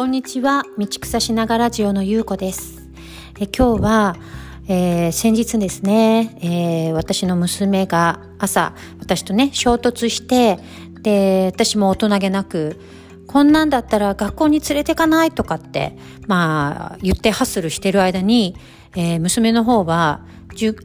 こんにちは。道草しながらジオのゆうこです。え今日は、えー、先日ですね、えー、私の娘が朝私とね衝突してで私も大人げなくこんなんだったら学校に連れてかないとかってまあ言ってハッスルしてる間に、えー、娘の方は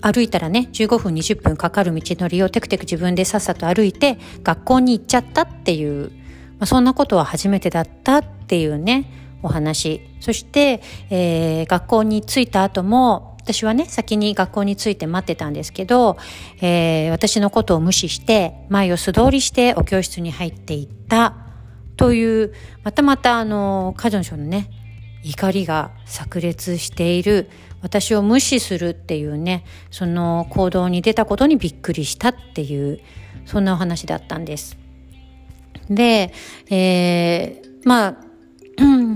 歩いたらね15分20分かかる道のりをテクテク自分でさっさと歩いて学校に行っちゃったっていうまあ、そんなことは初めてだったっっていうねお話。そして、えー、学校に着いた後も私はね先に学校に着いて待ってたんですけど、えー、私のことを無視して前を素通りしてお教室に入っていった。というまたまたあの彼女のね怒りが炸裂している。私を無視するっていうねその行動に出たことにびっくりしたっていうそんなお話だったんです。で、えー、まあ、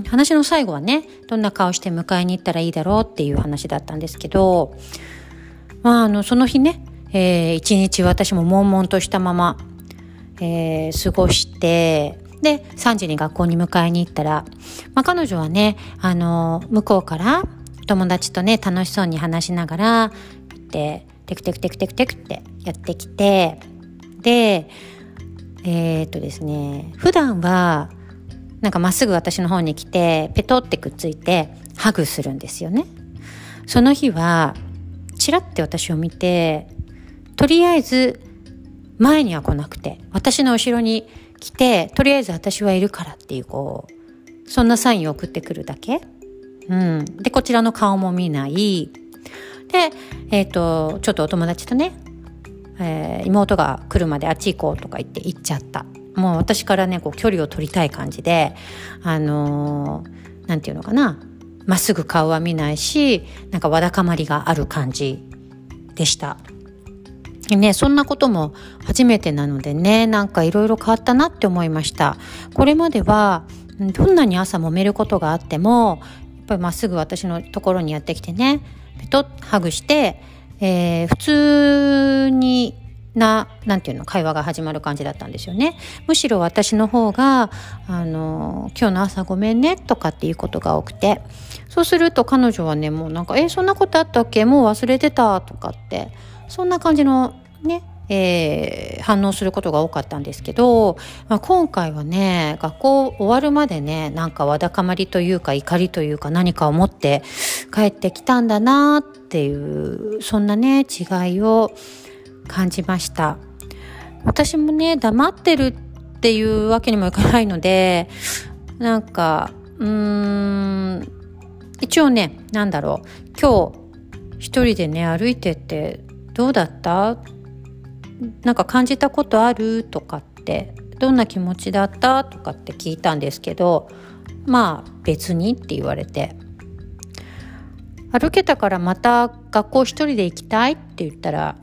話の最後はね、どんな顔して迎えに行ったらいいだろうっていう話だったんですけど、まあ、あの、その日ね、えー、一日私も悶々としたまま、えー、過ごして、で、3時に学校に迎えに行ったら、まあ、彼女はね、あの、向こうから友達とね、楽しそうに話しながら、で、テクテクテクテクテクってやってきて、で、えー、っとですね普段はなんかまっすぐ私の方に来てペトってくっついてハグするんですよね。その日はチラッて私を見てとりあえず前には来なくて私の後ろに来てとりあえず私はいるからっていうこうそんなサインを送ってくるだけ、うん、でこちらの顔も見ない。でえっ、ー、とちょっとお友達とねえー、妹が来るまであっち行こうとか言って行っちゃった。もう私からねこう距離を取りたい感じであのー、て言うのかなまっすぐ顔は見ないしなんかわだかまりがある感じでした。ね、そんなことも初めてなのでねなんかいろいろ変わったなって思いましたこれまではどんなに朝揉めることがあってもやっぱりまっすぐ私のところにやってきてねペトッハグしてえー、普通にな、なんていうの、会話が始まる感じだったんですよね。むしろ私の方が、あの、今日の朝ごめんねとかっていうことが多くて、そうすると彼女はね、もうなんか、えー、そんなことあったっけ？もう忘れてたとかって、そんな感じのね、えー、反応することが多かったんですけど、まあ、今回はね学校終わるまでねなんかわだかまりというか怒りというか何かを持って帰ってきたんだなっていうそんなね違いを感じました。私もね黙ってるっていうわけにもいかないのでなんかうーん一応ね何だろう。今日一人でね歩いてってどうだった？なんか感じたことある？とかってどんな気持ちだった？とかって聞いたんですけどまあ別にって言われて。歩けたからまた学校一人で行きたいって言ったら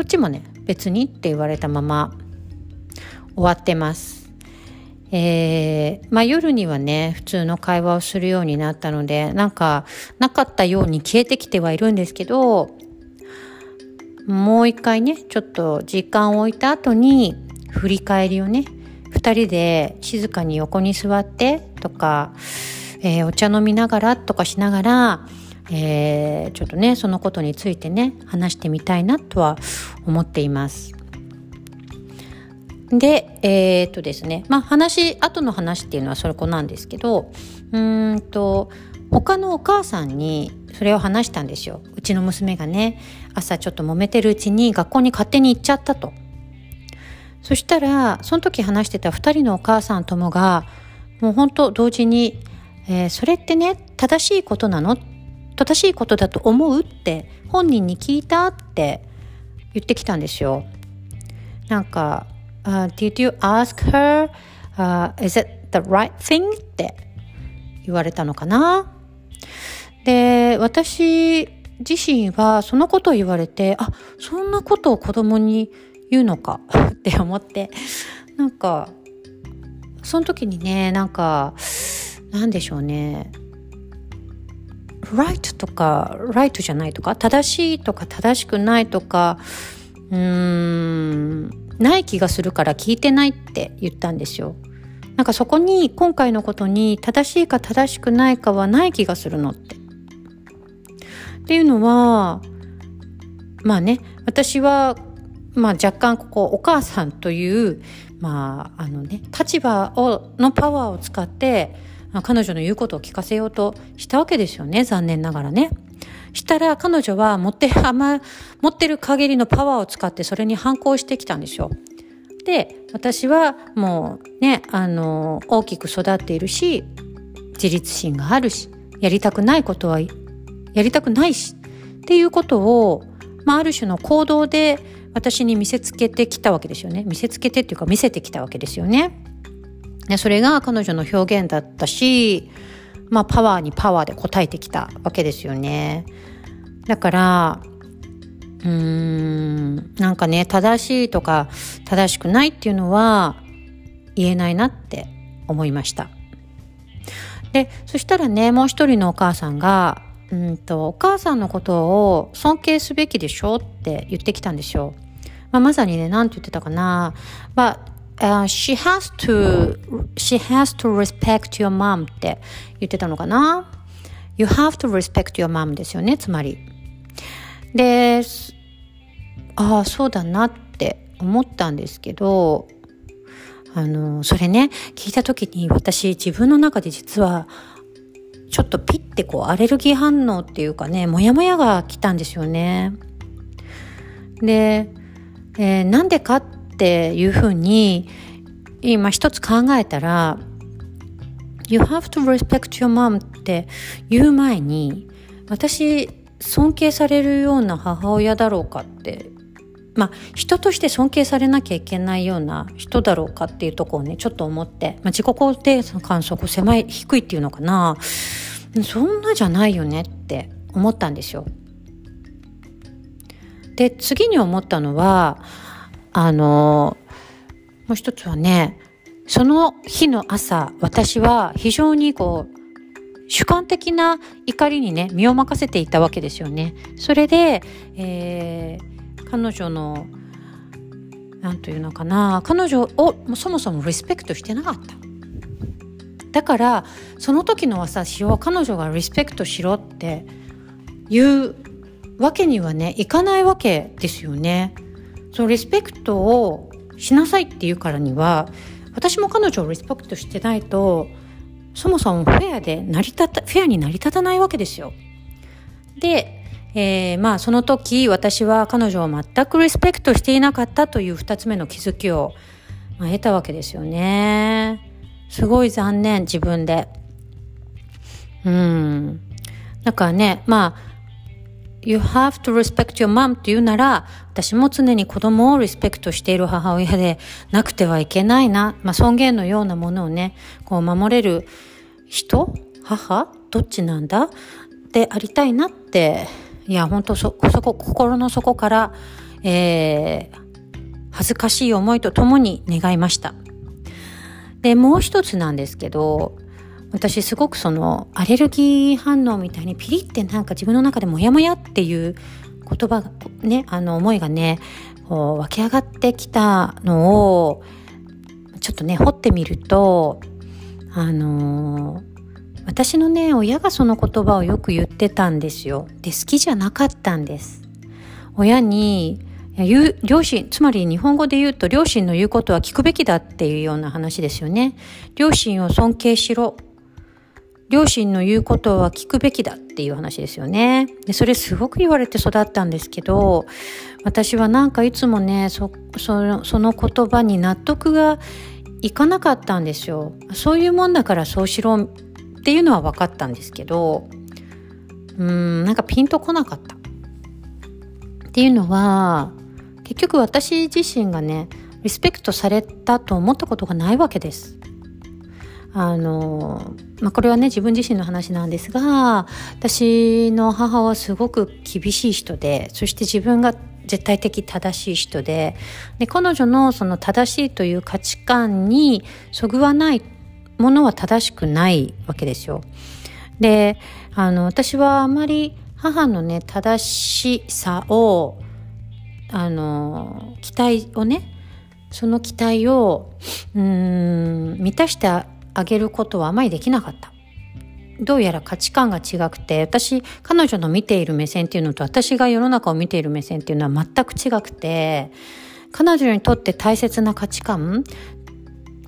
そっちもね別にって言われたまま終わってます。えー、まあ夜にはね普通の会話をするようになったのでなんかなかったように消えてきてはいるんですけどもう一回ねちょっと時間を置いた後に振り返りをね2人で静かに横に座ってとか、えー、お茶飲みながらとかしながら、えー、ちょっとねそのことについてね話してみたいなとは思っています。で、えー、っとですね、まあ話、後の話っていうのはそれこなんですけど、うんと、他のお母さんにそれを話したんですようちの娘がね朝ちょっと揉めてるうちに学校に勝手に行っちゃったとそしたらその時話してた2人のお母さんともがもう本当同時に、えー、それってね正しいことなの正しいことだと思うって本人に聞いたって言ってきたんですよ。なんか、uh, Did you ask her、uh, is it the right thing? って言われたのかな。で私自身はそのことを言われてあそんなことを子供に言うのか って思って。なんかその時にねなんかなんでしょうね。Right とか right じゃないとか正しいとか正しくないとかうーんない気がするから聞いてないって言ったんですよ。なんかそこに今回のことに正しいか正しくないかはない気がするのって。っていうのはまあね私はまあ若干ここお母さんというまああのね立場をのパワーを使って彼女の言うことを聞かせようとしたわけですよね残念ながらね。したら彼女は持ってる、あんま、持ってる限りのパワーを使ってそれに反抗してきたんですよ。で、私はもうね、あの、大きく育っているし、自立心があるし、やりたくないことはやりたくないし、っていうことを、まあ、ある種の行動で私に見せつけてきたわけですよね。見せつけてっていうか見せてきたわけですよね。でそれが彼女の表現だったし、まあ、パワーにパワーで応えてきたわけですよね。だから、うーん、なんかね、正しいとか正しくないっていうのは言えないなって思いました。で、そしたらね、もう一人のお母さんが、うんと、お母さんのことを尊敬すべきでしょって言ってきたんですよ。まあ、まさにね、なんて言ってたかな。まあ Uh, she has to she has to respect your mom って言ってたのかな？You have to respect your mom ですよねつまり。でああそうだなって思ったんですけどあのそれね聞いた時に私自分の中で実はちょっとピッてこうアレルギー反応っていうかねモヤモヤが来たんですよね。で、えー、なんでかってっていうふうに今一つ考えたら You have to respect your mom って言う前に私尊敬されるような母親だろうかってまあ人として尊敬されなきゃいけないような人だろうかっていうとこをねちょっと思って、まあ、自己肯定感そこ狭い低いっていうのかなそんなじゃないよねって思ったんですよ。で次に思ったのはあのもう一つはねその日の朝私は非常にこう主観的な怒りにね身を任せていたわけですよね。それで、えー、彼女の何というのかな彼女をそもそもリスペクトしてなかった。だからその時の私は彼女がリスペクトしろっていうわけにはねいかないわけですよね。そのリスペクトをしなさいっていうからには私も彼女をリスペクトしてないとそもそもフェアで成り立たフェアに成り立たないわけですよ。で、えー、まあその時私は彼女を全くリスペクトしていなかったという2つ目の気づきを、まあ、得たわけですよね。すごい残念自分で。うん。だからねまあ You have to respect your mom って言うなら、私も常に子供をリスペクトしている母親でなくてはいけないな。まあ、尊厳のようなものをね、こう守れる人？母？どっちなんだ？でありたいなって、いや、本当そ、そこ、心の底から、えー、恥ずかしい思いとともに願いました。で、もう一つなんですけど、私すごくそのアレルギー反応みたいにピリってなんか自分の中でモヤモヤっていう言葉がねあの思いがねこう湧き上がってきたのをちょっとね掘ってみるとあの私のね親がその言葉をよく言ってたんですよ。で好きじゃなかったんです。親に両親つまり日本語で言うと両親の言うことは聞くべきだっていうような話ですよね。両親を尊敬しろ。両親の言うことは聞くべきだっていう話ですよね。でそれすごく言われて育ったんですけど、私はなんかいつもね、そのその言葉に納得がいかなかったんですよ。そういうもんだからそうしろっていうのは分かったんですけど、うん、なんかピンとこなかった。っていうのは、結局私自身がね、リスペクトされたと思ったことがないわけです。あの、まあ、これはね自分自身の話なんですが私の母はすごく厳しい人でそして自分が絶対的正しい人でで彼女のその正しいという価値観にそぐわないものは正しくないわけですよ。であの私はあまり母のね正しさをあの期待をねその期待をうん満たしてあげることはあまりできなかった。どうやら価値観が違くて、私、彼女の見ている目線っていうのと私が世の中を見ている目線っていうのは全く違くて、彼女にとって大切な価値観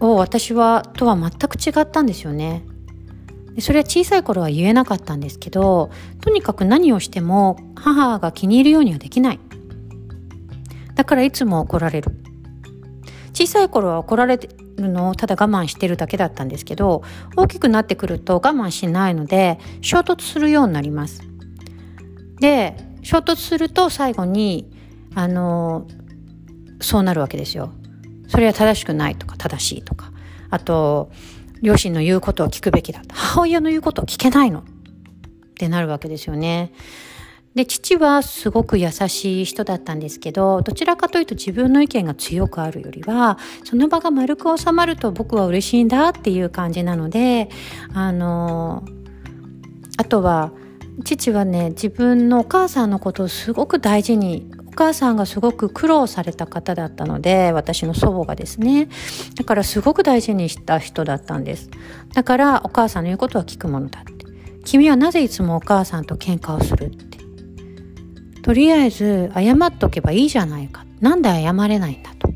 を私は、とは全く違ったんですよね。それは小さい頃は言えなかったんですけど、とにかく何をしても母が気に入るようにはできない。だからいつも怒られる。小さい頃は怒られるのをただ我慢してるだけだったんですけど、大きくなってくると我慢しないので、衝突するようになります。で、衝突すると最後に、あの、そうなるわけですよ。それは正しくないとか正しいとか。あと、両親の言うことを聞くべきだ。母親の言うことを聞けないのってなるわけですよね。で、父はすごく優しい人だったんですけど、どちらかというと自分の意見が強くあるよりは、その場が丸く収まると僕は嬉しいんだっていう感じなので、あの、あとは、父はね、自分のお母さんのことをすごく大事にお母さんがすごく苦労された方だったので、私の祖母がですね。だからすごく大事にした人だったんです。だからお母さんの言うことは聞くものだって。君はなぜいつもお母さんと喧嘩をする？って。とりあえず謝っとけばいいじゃないか。なんで謝れないんだと。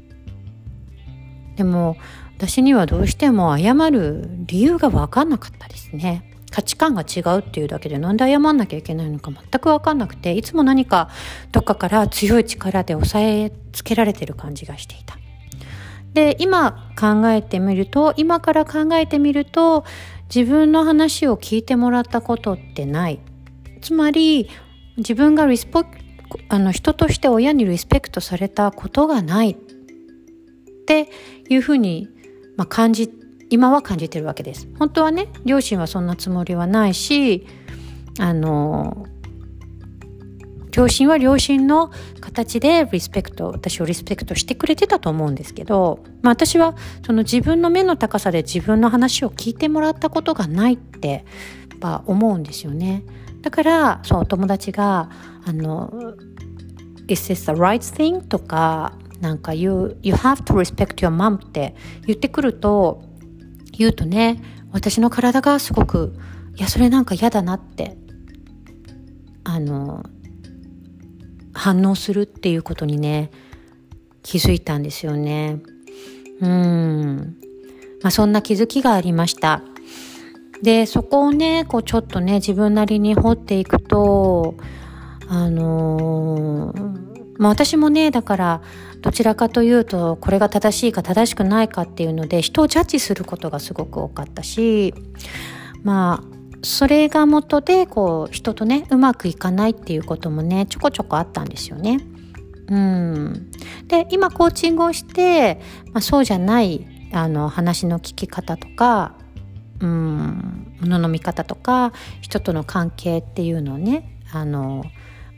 でも私にはどうしても謝る理由がわかんなかったですね。価値観が違うっていうだけでなんで謝んなきゃいけないのか全く分かんなくていつも何かどっかから強い力で押さえつけられてる感じがしていた。で今考えてみると今から考えてみると自分の話を聞いてもらったことってないつまり自分がリスポあの人として親にリスペクトされたことがないっていうふうに、まあ、感じ今は感じてるわけです。本当はね両親はそんなつもりはないしあの両親は両親の形でリスペクト私をリスペクトしてくれてたと思うんですけど、まあ、私はその自分の目の高さで自分の話を聞いてもらったことがないってやっぱ思うんですよね。だからそう友達があの「Is this the right thing?」とかなんか you, you have to respect your mom って言ってくると言うとね、私の体がすごく、いや、それなんか嫌だなって、あの、反応するっていうことにね、気づいたんですよね。うん。まあ、そんな気づきがありました。で、そこをね、こうちょっとね、自分なりに掘っていくと、あのーまあ、私もねだからどちらかというとこれが正しいか正しくないかっていうので人をジャッジすることがすごく多かったしまあそれが元でこう人とねうまくいかないっていうこともねちょこちょこあったんですよね。うん、で今コーチングをして、まあ、そうじゃないあの話の聞き方とかうん。物の見方とか人との関係っていうのをねあの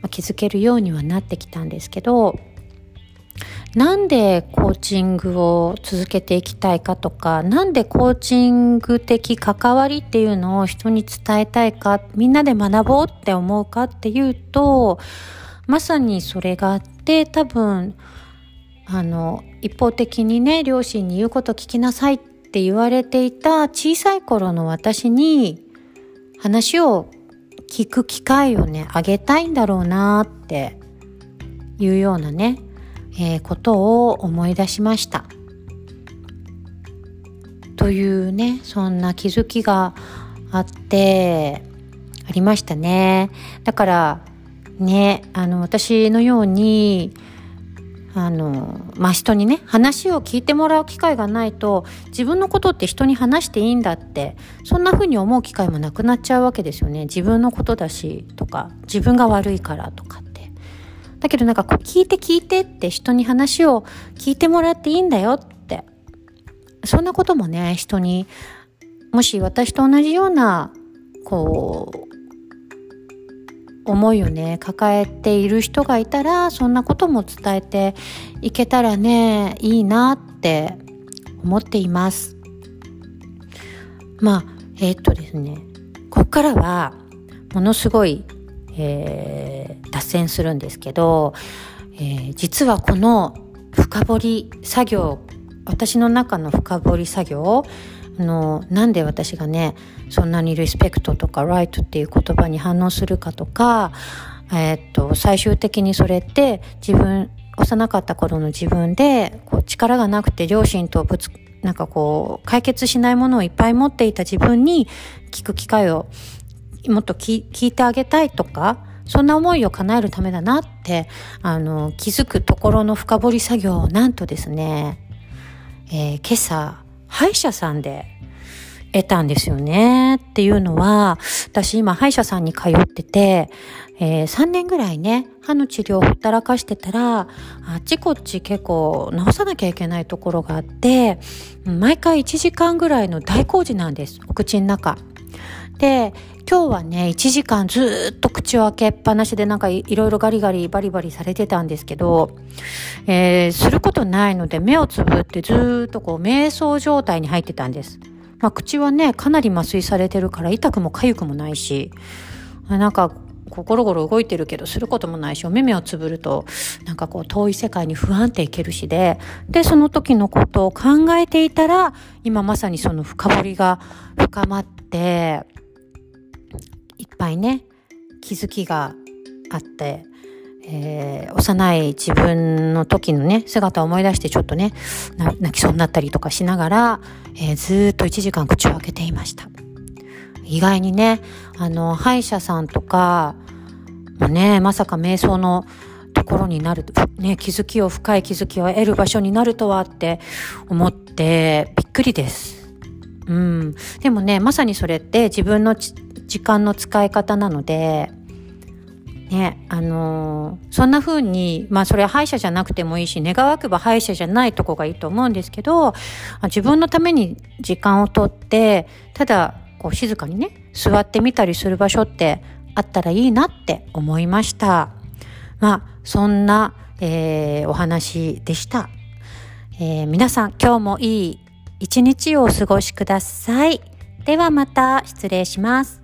ま気づけるようにはなってきたんですけどなんでコーチングを続けていきたいかとか、なんでコーチング的関わりっていうのを人に伝えたいか、みんなで学ぼうって思うかっていうと、まさにそれがあって、多分、あの、一方的にね、両親に言うこと聞きなさいっって言われていた小さい頃の私に話を聞く機会をね、あげたいんだろうなっていうようなね、えー、ことを思い出しました。というね、そんな気づきがあって、ありましたね。だから、ね、あの、私のように、あの、まあ、人にね、話を聞いてもらう機会がないと、自分のことって人に話していいんだって、そんな風に思う機会もなくなっちゃうわけですよね。自分のことだし、とか、自分が悪いからとかって。だけどなんかこう、聞いて聞いてって人に話を聞いてもらっていいんだよって。そんなこともね、人に、もし私と同じような、こう、思いをね抱えている人がいたらそんなことも伝えていけたらねいいなって思っています。まあえー、っとですねここからはものすごい、えー、脱線するんですけど、えー、実はこの深掘り作業私の中の深掘り作業のなんで私がねそんなにリスペクトとかライトっていう言葉に反応するかとか、えー、っと最終的にそれって自分幼かった頃の自分でこう力がなくて両親とぶつなんかこう解決しないものをいっぱい持っていた自分に聞く機会をもっと聞いてあげたいとかそんな思いを叶えるためだなってあの気づくところの深掘り作業をなんとですね、えー、今朝歯医者さんで得たんですよね。っていうのは、私今歯医者さんに通ってて、えー、3年ぐらいね、歯の治療をほったらかしてたら、あっちこっち結構直さなきゃいけないところがあって、毎回1時間ぐらいの大工事なんです。お口の中。で、今日はね、1時間ずっと口を開けっぱなしでなんかいろいろガリガリバリバリされてたんですけど、えー、することないので目をつぶってずっとこう瞑想状態に入ってたんです。まあ口はね、かなり麻酔されてるから痛くも痒くもないし、なんかこうゴロゴロ動いてるけどすることもないしお目目をつぶるとなんかこう遠い世界に不安定いけるしででその時のことを考えていたら今まさにその深掘りが深まっていね気づきがあって、えー、幼い自分の時のね姿を思い出してちょっとね泣きそうになったりとかしながら、えー、ずっと1時間口を開けていました意外にねあの歯医者さんとかもねまさか瞑想のところになる、ね、気づきを深い気づきを得る場所になるとはって思ってびっくりです。うん。でもね、まさにそれって自分の時間の使い方なので、ね、あのー、そんな風に、まあそれは歯医者じゃなくてもいいし、願わくば歯医者じゃないとこがいいと思うんですけど、自分のために時間をとって、ただ、こう静かにね、座ってみたりする場所ってあったらいいなって思いました。まあ、そんな、えー、お話でした。えー、皆さん今日もいい一日をお過ごしください。ではまた失礼します。